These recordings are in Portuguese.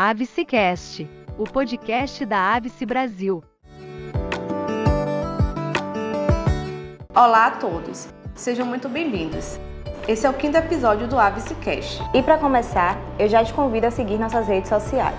Avicecast, o podcast da Avice Brasil. Olá a todos, sejam muito bem-vindos. Esse é o quinto episódio do Avicecast. E para começar, eu já te convido a seguir nossas redes sociais.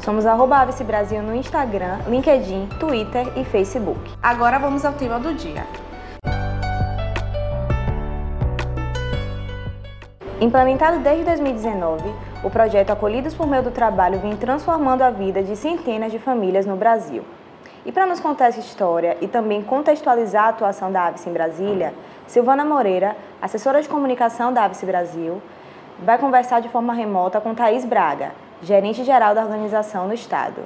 Somos Avice Brasil no Instagram, LinkedIn, Twitter e Facebook. Agora vamos ao tema do dia. Implementado desde 2019, o projeto Acolhidos por Meio do Trabalho vem transformando a vida de centenas de famílias no Brasil. E para nos contar essa história e também contextualizar a atuação da Avice em Brasília, Silvana Moreira, assessora de comunicação da Avice Brasil, vai conversar de forma remota com Thaís Braga, gerente geral da organização no Estado.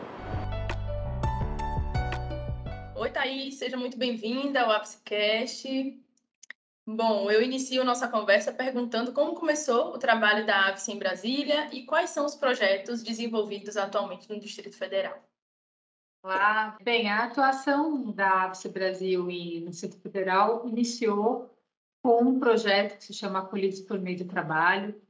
Oi, Thaís, seja muito bem-vinda ao Avicecast. Bom, eu inicio nossa conversa perguntando como começou o trabalho da Avice em Brasília e quais são os projetos desenvolvidos atualmente no Distrito Federal. Olá, bem, a atuação da Avice Brasil e no Distrito Federal iniciou com um projeto que se chama Acolhidos por Meio do Trabalho,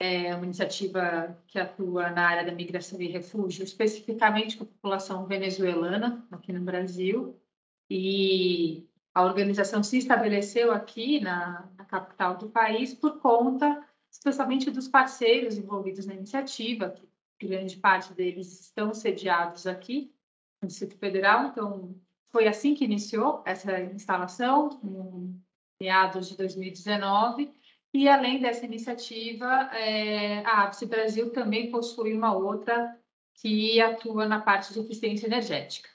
é uma iniciativa que atua na área da migração e refúgio, especificamente com a população venezuelana aqui no Brasil, e a organização se estabeleceu aqui na, na capital do país por conta, especialmente dos parceiros envolvidos na iniciativa, que grande parte deles estão sediados aqui no Distrito Federal. Então, foi assim que iniciou essa instalação, em meados de 2019. E, além dessa iniciativa, é, a Avice Brasil também possui uma outra que atua na parte de eficiência energética.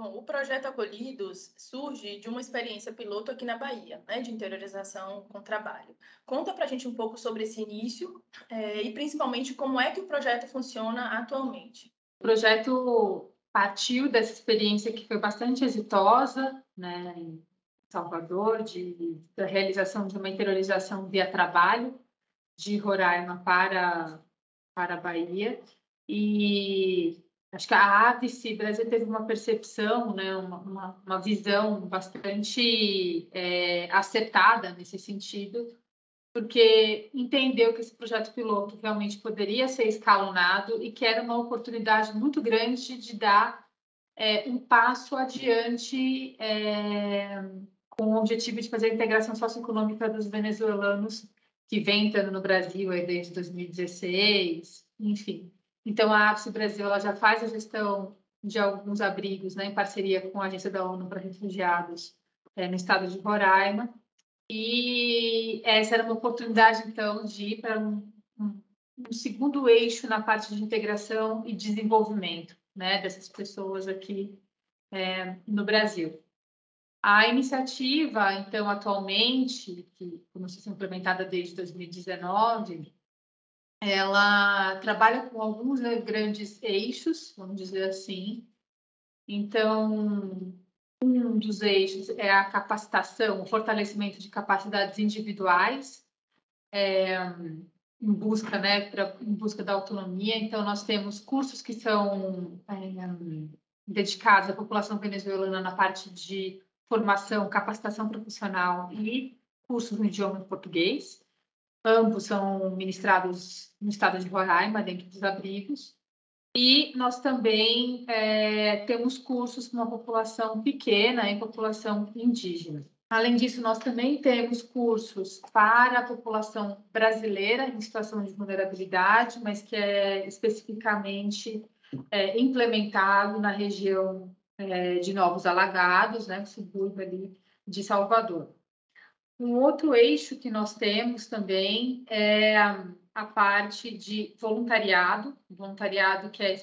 Bom, o projeto Acolhidos surge de uma experiência piloto aqui na Bahia, né, de interiorização com trabalho. Conta para a gente um pouco sobre esse início é, e principalmente como é que o projeto funciona atualmente. O projeto partiu dessa experiência que foi bastante exitosa, né, em Salvador, de, da realização de uma interiorização via trabalho de Roraima para, para a Bahia. E Acho que a Avice Brasil teve uma percepção, né, uma, uma, uma visão bastante é, acertada nesse sentido, porque entendeu que esse projeto piloto realmente poderia ser escalonado e que era uma oportunidade muito grande de dar é, um passo adiante é, com o objetivo de fazer a integração socioeconômica dos venezuelanos que vem entrando no Brasil desde 2016, enfim. Então, a APS Brasil ela já faz a gestão de alguns abrigos né, em parceria com a Agência da ONU para Refugiados é, no estado de Roraima. E essa era uma oportunidade, então, de ir para um, um, um segundo eixo na parte de integração e desenvolvimento né, dessas pessoas aqui é, no Brasil. A iniciativa, então, atualmente, que começou a ser implementada desde 2019, ela trabalha com alguns né, grandes eixos, vamos dizer assim. Então, um dos eixos é a capacitação, o fortalecimento de capacidades individuais, é, em busca, né, pra, em busca da autonomia. Então, nós temos cursos que são é, dedicados à população venezuelana na parte de formação, capacitação profissional e cursos no idioma português. Ambos são ministrados no estado de Roraima, dentro dos abrigos. E nós também é, temos cursos com uma população pequena e população indígena. Além disso, nós também temos cursos para a população brasileira em situação de vulnerabilidade, mas que é especificamente é, implementado na região é, de Novos Alagados, né, subúrbio ali de Salvador. Um outro eixo que nós temos também é a parte de voluntariado, voluntariado que é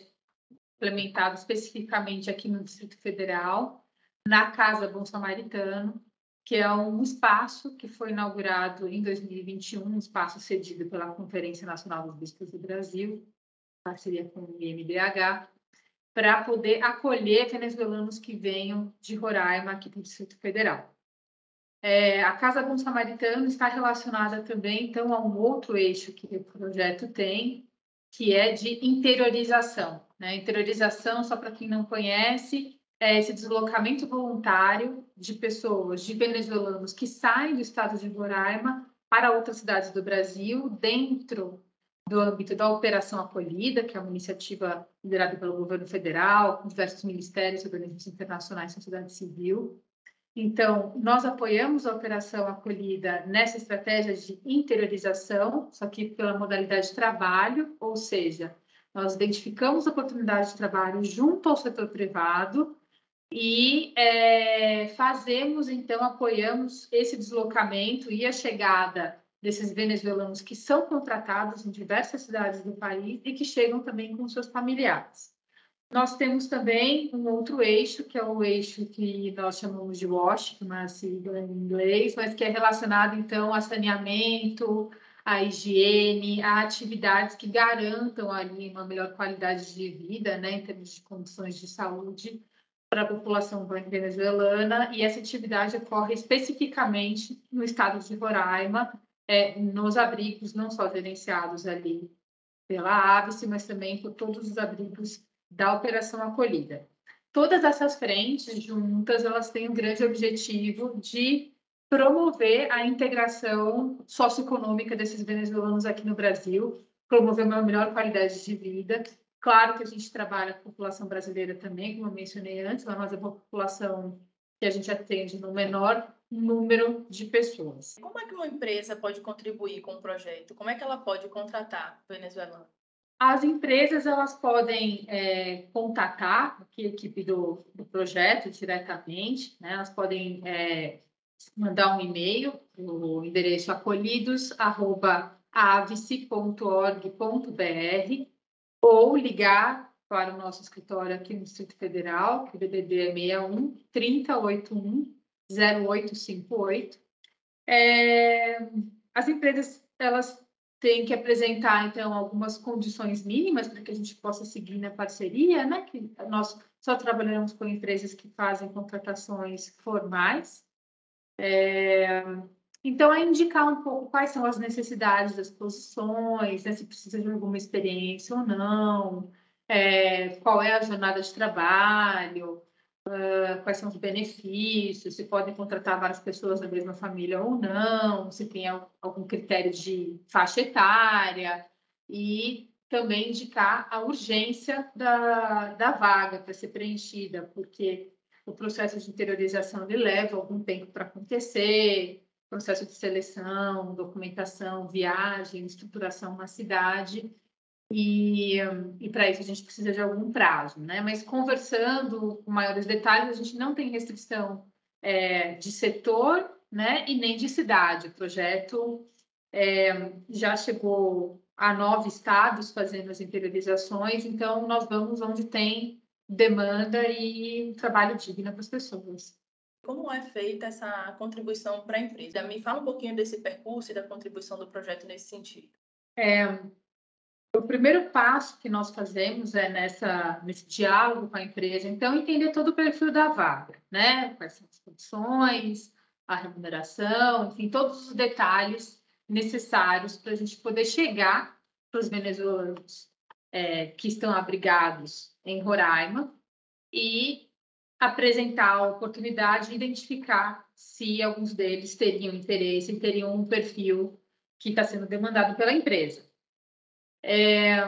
implementado especificamente aqui no Distrito Federal, na Casa Bom Samaritano, que é um espaço que foi inaugurado em 2021, um espaço cedido pela Conferência Nacional dos Bispos do Brasil, parceria com o IMBH, para poder acolher venezuelanos que venham de Roraima aqui para o Distrito Federal. É, a Casa Bom Samaritano está relacionada também, então, a um outro eixo que o projeto tem, que é de interiorização. Né? Interiorização, só para quem não conhece, é esse deslocamento voluntário de pessoas, de venezuelanos que saem do estado de Roraima para outras cidades do Brasil, dentro do âmbito da Operação Acolhida, que é uma iniciativa liderada pelo governo federal, com diversos ministérios, organismos internacionais, sociedade civil. Então, nós apoiamos a Operação Acolhida nessa estratégia de interiorização, só que pela modalidade de trabalho, ou seja, nós identificamos oportunidades de trabalho junto ao setor privado e é, fazemos, então, apoiamos esse deslocamento e a chegada desses venezuelanos que são contratados em diversas cidades do país e que chegam também com seus familiares. Nós temos também um outro eixo, que é o eixo que nós chamamos de WASH, que é uma sigla em inglês, mas que é relacionado, então, a saneamento, a higiene, a atividades que garantam ali uma melhor qualidade de vida, né, em termos de condições de saúde para a população venezuelana, e essa atividade ocorre especificamente no estado de Roraima, é, nos abrigos não só gerenciados ali pela ABS, mas também por todos os abrigos da operação acolhida. Todas essas frentes juntas, elas têm um grande objetivo de promover a integração socioeconômica desses venezuelanos aqui no Brasil, promover uma melhor qualidade de vida. Claro que a gente trabalha com a população brasileira também, como eu mencionei antes, mas é uma população que a gente atende no menor número de pessoas. Como é que uma empresa pode contribuir com o projeto? Como é que ela pode contratar venezuelanos? As empresas elas podem é, contatar a equipe do, do, projeto diretamente, né? elas podem é, mandar um e-mail, o endereço acolhidos@avice.org.br ou ligar para o nosso escritório aqui no Distrito Federal, que o DDD é 61 3081 0858. É, as empresas elas têm que apresentar então algumas condições mínimas para que a gente possa seguir na parceria, né? Que nós só trabalhamos com empresas que fazem contratações formais. É, então, é indicar um pouco quais são as necessidades das posições, né, se precisa de alguma experiência ou não, é, qual é a jornada de trabalho, quais são os benefícios, se podem contratar várias pessoas da mesma família ou não, se tem algum critério de faixa etária e também indicar a urgência da, da vaga para ser preenchida, porque o processo de interiorização ele leva algum tempo para acontecer, processo de seleção, documentação, viagem, estruturação na cidade, e, e para isso a gente precisa de algum prazo, né? Mas conversando com maiores detalhes, a gente não tem restrição é, de setor, né? E nem de cidade. O projeto é, já chegou a nove estados fazendo as interiorizações, então nós vamos onde tem demanda e trabalho digno para as pessoas. Como é feita essa contribuição para a empresa? Me fala um pouquinho desse percurso e da contribuição do projeto nesse sentido. É, o primeiro passo que nós fazemos é nessa, nesse diálogo com a empresa, então, entender todo o perfil da vaga, né? Quais são as condições, a remuneração, enfim, todos os detalhes necessários para a gente poder chegar para os venezuelanos é, que estão abrigados em Roraima e apresentar a oportunidade, identificar se alguns deles teriam interesse, teriam um perfil que está sendo demandado pela empresa. É,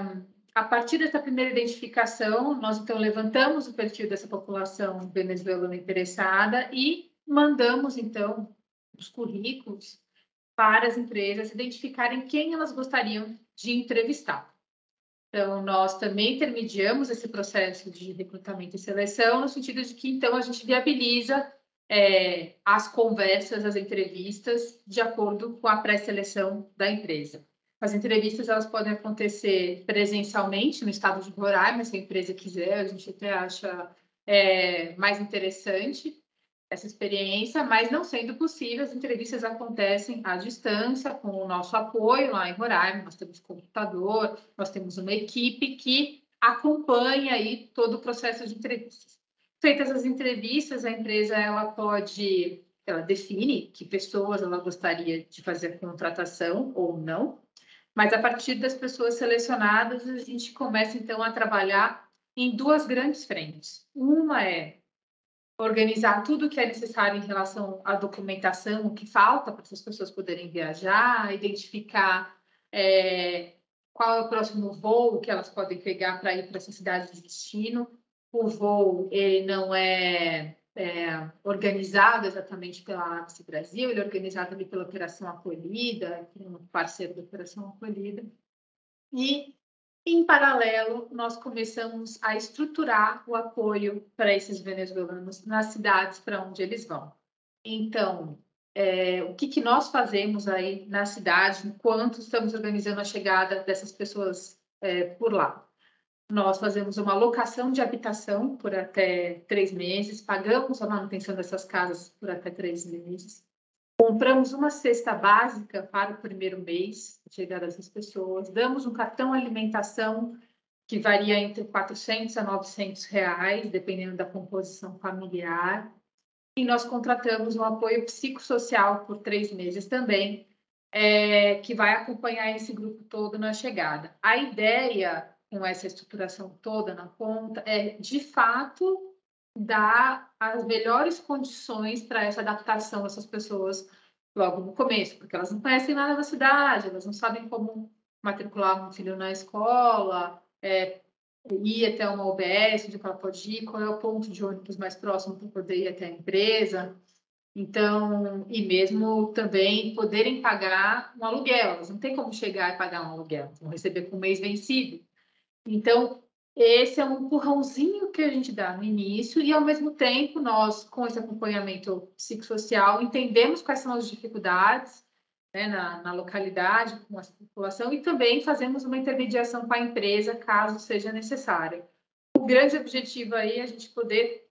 a partir dessa primeira identificação, nós então levantamos o perfil dessa população venezuelana interessada e mandamos então os currículos para as empresas identificarem quem elas gostariam de entrevistar. Então, nós também intermediamos esse processo de recrutamento e seleção, no sentido de que, então, a gente viabiliza é, as conversas, as entrevistas, de acordo com a pré-seleção da empresa. As entrevistas elas podem acontecer presencialmente no estado de Roraima, se a empresa quiser, a gente até acha é, mais interessante essa experiência, mas não sendo possível, as entrevistas acontecem à distância, com o nosso apoio lá em Roraima, nós temos computador, nós temos uma equipe que acompanha aí todo o processo de entrevistas. Feitas as entrevistas, a empresa ela pode, ela define que pessoas ela gostaria de fazer a contratação ou não, mas a partir das pessoas selecionadas, a gente começa então a trabalhar em duas grandes frentes. Uma é organizar tudo o que é necessário em relação à documentação, o que falta para essas pessoas poderem viajar, identificar é, qual é o próximo voo que elas podem pegar para ir para essa cidade de destino. O voo ele não é, é organizado exatamente pela APSE Brasil, ele é organizado ali pela Operação Acolhida, que é um parceiro da Operação Acolhida. E, em paralelo, nós começamos a estruturar o apoio para esses venezuelanos nas cidades para onde eles vão. Então, é, o que, que nós fazemos aí na cidade enquanto estamos organizando a chegada dessas pessoas é, por lá. Nós fazemos uma locação de habitação por até três meses, pagamos a manutenção dessas casas por até três meses, compramos uma cesta básica para o primeiro mês de chegada dessas pessoas, damos um cartão alimentação que varia entre 400 a 900 reais, dependendo da composição familiar, e nós contratamos um apoio psicossocial por três meses também, é, que vai acompanhar esse grupo todo na chegada. A ideia com essa estruturação toda na ponta é, de fato, dar as melhores condições para essa adaptação dessas pessoas logo no começo, porque elas não conhecem nada da cidade, elas não sabem como matricular um filho na escola, é, ir até uma OBS, onde ela pode ir, qual é o ponto de ônibus mais próximo para poder ir até a empresa. Então, e mesmo também poderem pagar um aluguel. Elas não tem como chegar e pagar um aluguel, vão receber com o mês vencido. Então, esse é um empurrãozinho que a gente dá no início e, ao mesmo tempo, nós, com esse acompanhamento psicossocial, entendemos quais são as dificuldades né, na, na, localidade, com a população, e também fazemos uma intermediação com a empresa, caso seja necessário. O grande objetivo aí é a gente poder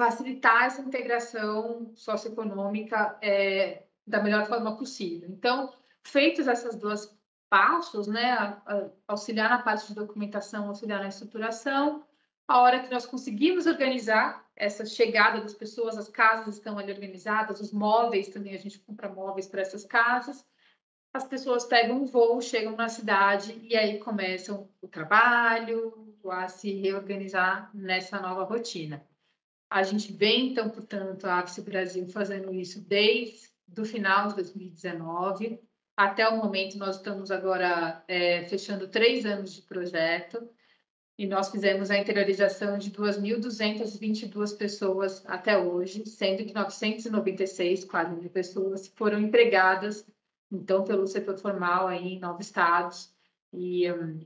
facilitar essa integração socioeconômica é, da melhor forma possível. Então, feitos essas duas passos, né, auxiliar na parte de documentação, auxiliar na estruturação, a hora que nós conseguimos organizar essa chegada das pessoas, as casas estão ali organizadas, os móveis também, a gente compra móveis para essas casas. As pessoas pegam um voo, chegam na cidade e aí começam o trabalho, a se reorganizar nessa nova rotina. A gente vem, então, portanto, a Avice Brasil fazendo isso desde o final de 2019 até o momento. Nós estamos agora é, fechando três anos de projeto e nós fizemos a interiorização de 2.222 pessoas até hoje, sendo que 996, quase mil pessoas, foram empregadas, então, pelo setor formal aí em nove estados, e um,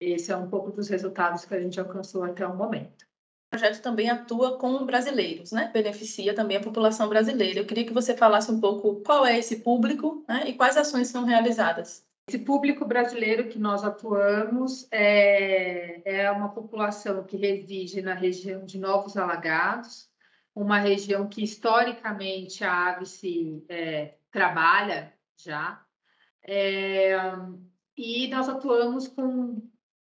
esse é um pouco dos resultados que a gente alcançou até o momento. Projeto também atua com brasileiros, né? Beneficia também a população brasileira. Eu queria que você falasse um pouco qual é esse público né? e quais ações são realizadas. Esse público brasileiro que nós atuamos é, é uma população que reside na região de Novos Alagados, uma região que historicamente a AVSE é, trabalha já, é, e nós atuamos com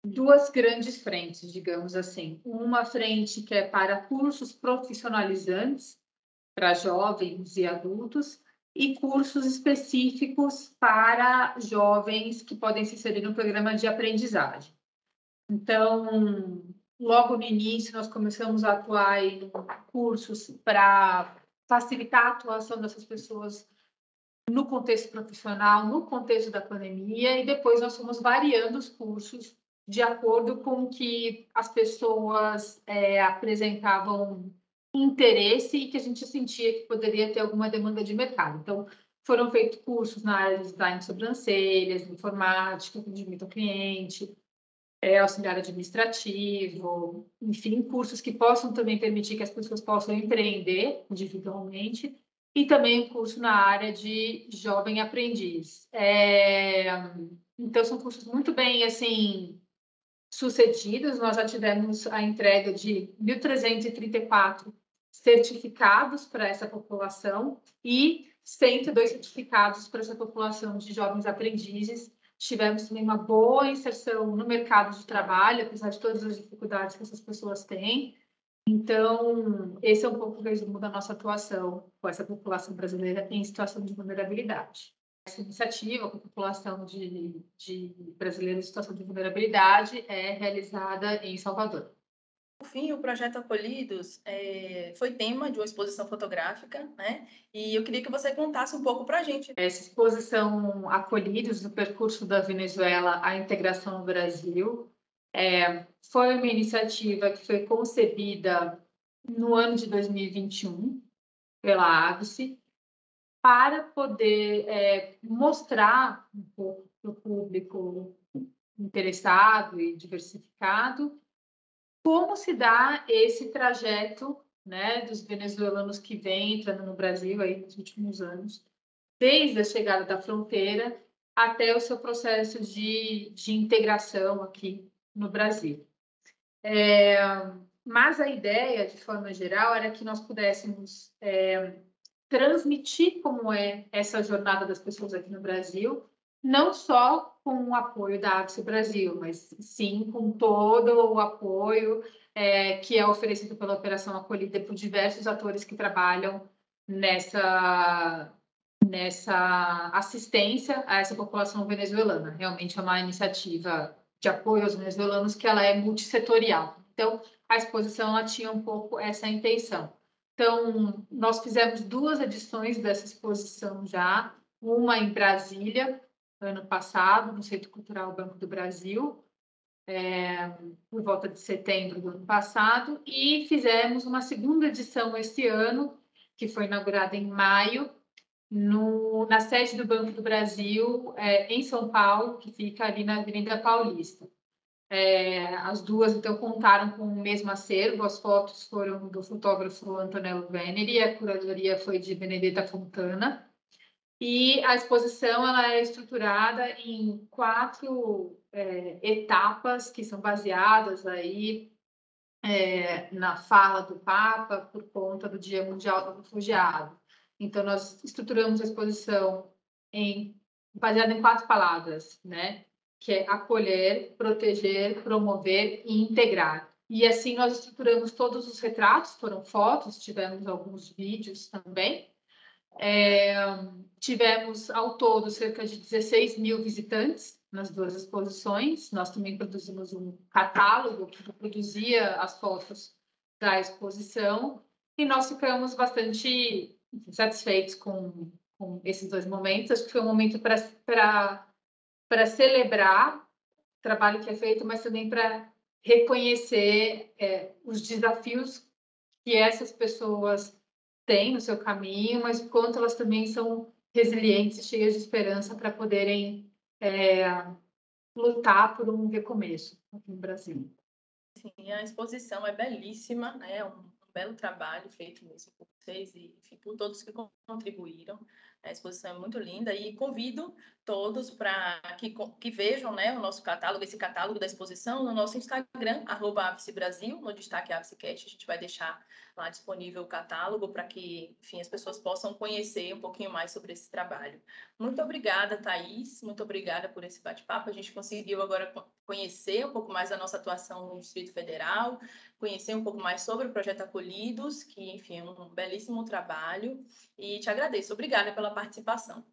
duas grandes frentes, digamos assim. Uma frente que é para cursos profissionalizantes para jovens e adultos, e cursos específicos para jovens que podem se inserir no programa de aprendizagem. Então, logo no início, nós começamos a atuar em cursos para facilitar a atuação dessas pessoas no contexto profissional, no contexto da pandemia, e depois nós fomos variando os cursos de acordo com que as pessoas é, apresentavam interesse e que a gente sentia que poderia ter alguma demanda de mercado. Então, foram feitos cursos na área de design de sobrancelhas, informática, atendimento ao cliente, é, auxiliar administrativo, enfim, cursos que possam também permitir que as pessoas possam empreender individualmente, e também curso na área de jovem aprendiz. É, então, são cursos muito bem, assim, sucedidos. Nós já tivemos a entrega de 1.334 certificados para essa população e 102 certificados para essa população de jovens aprendizes. Tivemos também uma boa inserção no mercado de trabalho, apesar de todas as dificuldades que essas pessoas têm. Então, esse é um pouco o resumo da nossa atuação com essa população brasileira em situação de vulnerabilidade. Essa iniciativa com a população de, de brasileiros em situação de vulnerabilidade é realizada em Salvador. Por fim, o projeto Acolhidos é, foi tema de uma exposição fotográfica, né? E eu queria que você contasse um pouco para a gente. Essa exposição Acolhidos, no percurso da Venezuela à integração no Brasil, é, foi uma iniciativa que foi concebida no ano de 2021 pela AVSE para poder é, mostrar um pouco para o público interessado e diversificado como se dá esse trajeto né, dos venezuelanos que vêm entrando no Brasil aí nos últimos anos, desde a chegada da fronteira até o seu processo de, de integração aqui no Brasil. É, mas a ideia, de forma geral, era que nós pudéssemos é, transmitir como é essa jornada das pessoas aqui no Brasil, não só com o apoio da AVSE Brasil, mas sim com todo o apoio é, que é oferecido pela Operação Acolhida por diversos atores que trabalham nessa, nessa assistência a essa população venezuelana. Realmente é uma iniciativa de apoio aos venezuelanos que ela é multissetorial. Então, a exposição ela tinha um pouco essa intenção. Então, nós fizemos duas edições dessa exposição já, uma em Brasília, ano passado, no Centro Cultural Banco do Brasil, é, por volta de setembro do ano passado, e fizemos uma segunda edição esse ano, que foi inaugurada em maio, no, na sede do Banco do Brasil, é, em São Paulo, que fica ali na Avenida Paulista. É, as duas, então, contaram com o mesmo acervo. As fotos foram do fotógrafo Antonello Veneri, a curadoria foi de Benedetta Fontana. E a exposição ela é estruturada em quatro é, etapas que são baseadas aí é, na fala do Papa por conta do Dia Mundial do Refugiado. Então nós estruturamos a exposição em baseada em quatro palavras, né? Que é acolher, proteger, promover e integrar. E assim nós estruturamos todos os retratos, foram fotos, tivemos alguns vídeos também. É, tivemos ao todo cerca de 16 mil visitantes nas duas exposições. Nós também produzimos um catálogo que produzia as fotos da exposição e nós ficamos bastante satisfeitos com, com esses dois momentos. Acho que foi um momento para celebrar o trabalho que é feito, mas também para reconhecer é, os desafios que essas pessoas têm no seu caminho, mas quanto elas também são resilientes, cheias de esperança para poderem é, lutar por um recomeço aqui no Brasil. Sim, a exposição é belíssima, né? É um belo trabalho feito mesmo por vocês e enfim, por todos que contribuíram. A exposição é muito linda e convido todos para que, que vejam né, o nosso catálogo, esse catálogo da exposição no nosso Instagram, arroba Brasil, no destaque AvceCast. A gente vai deixar lá disponível o catálogo para que, enfim, as pessoas possam conhecer um pouquinho mais sobre esse trabalho. Muito obrigada, Thaís, muito obrigada por esse bate-papo. A gente conseguiu agora conhecer um pouco mais da nossa atuação no Distrito Federal, conhecer um pouco mais sobre o projeto Acolhidos, que, enfim, é um belíssimo trabalho, e te agradeço. Obrigada pela participação.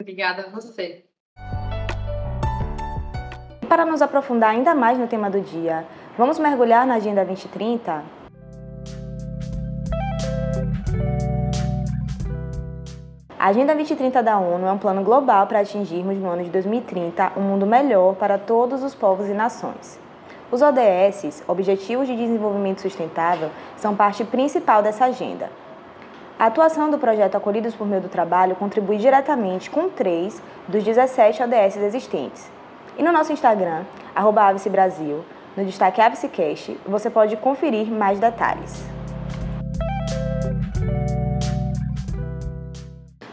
Obrigada a você. Para nos aprofundar ainda mais no tema do dia, vamos mergulhar na Agenda 2030? A Agenda 2030 da ONU é um plano global para atingirmos no ano de 2030 um mundo melhor para todos os povos e nações. Os ODS, Objetivos de Desenvolvimento Sustentável, são parte principal dessa agenda. A atuação do projeto Acolhidos por Meio do Trabalho contribui diretamente com três dos 17 ODS existentes. E no nosso Instagram, arroba Brasil, no destaque AviceCast, você pode conferir mais detalhes.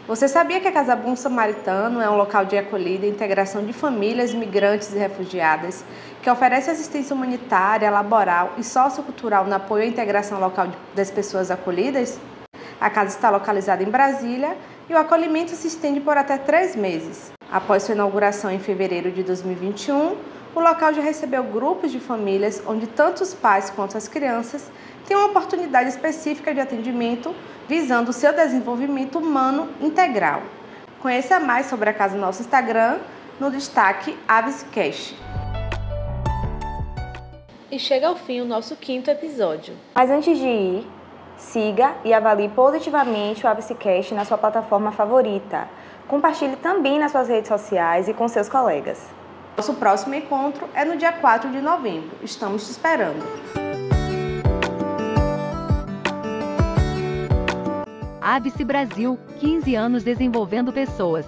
Você sabia que a Casa Bom Samaritano é um local de acolhida e integração de famílias migrantes e refugiadas, que oferece assistência humanitária, laboral e sociocultural no apoio à integração local das pessoas acolhidas? A casa está localizada em Brasília e o acolhimento se estende por até três meses. Após sua inauguração em fevereiro de 2021, o local já recebeu grupos de famílias onde tanto os pais quanto as crianças têm uma oportunidade específica de atendimento visando o seu desenvolvimento humano integral. Conheça mais sobre a casa no nosso Instagram, no destaque Aves Cash. e chega ao fim o nosso quinto episódio. Mas antes de ir, siga e avalie positivamente o ABCcast na sua plataforma favorita. Compartilhe também nas suas redes sociais e com seus colegas. Nosso próximo encontro é no dia 4 de novembro. Estamos te esperando. ABC Brasil, 15 anos desenvolvendo pessoas.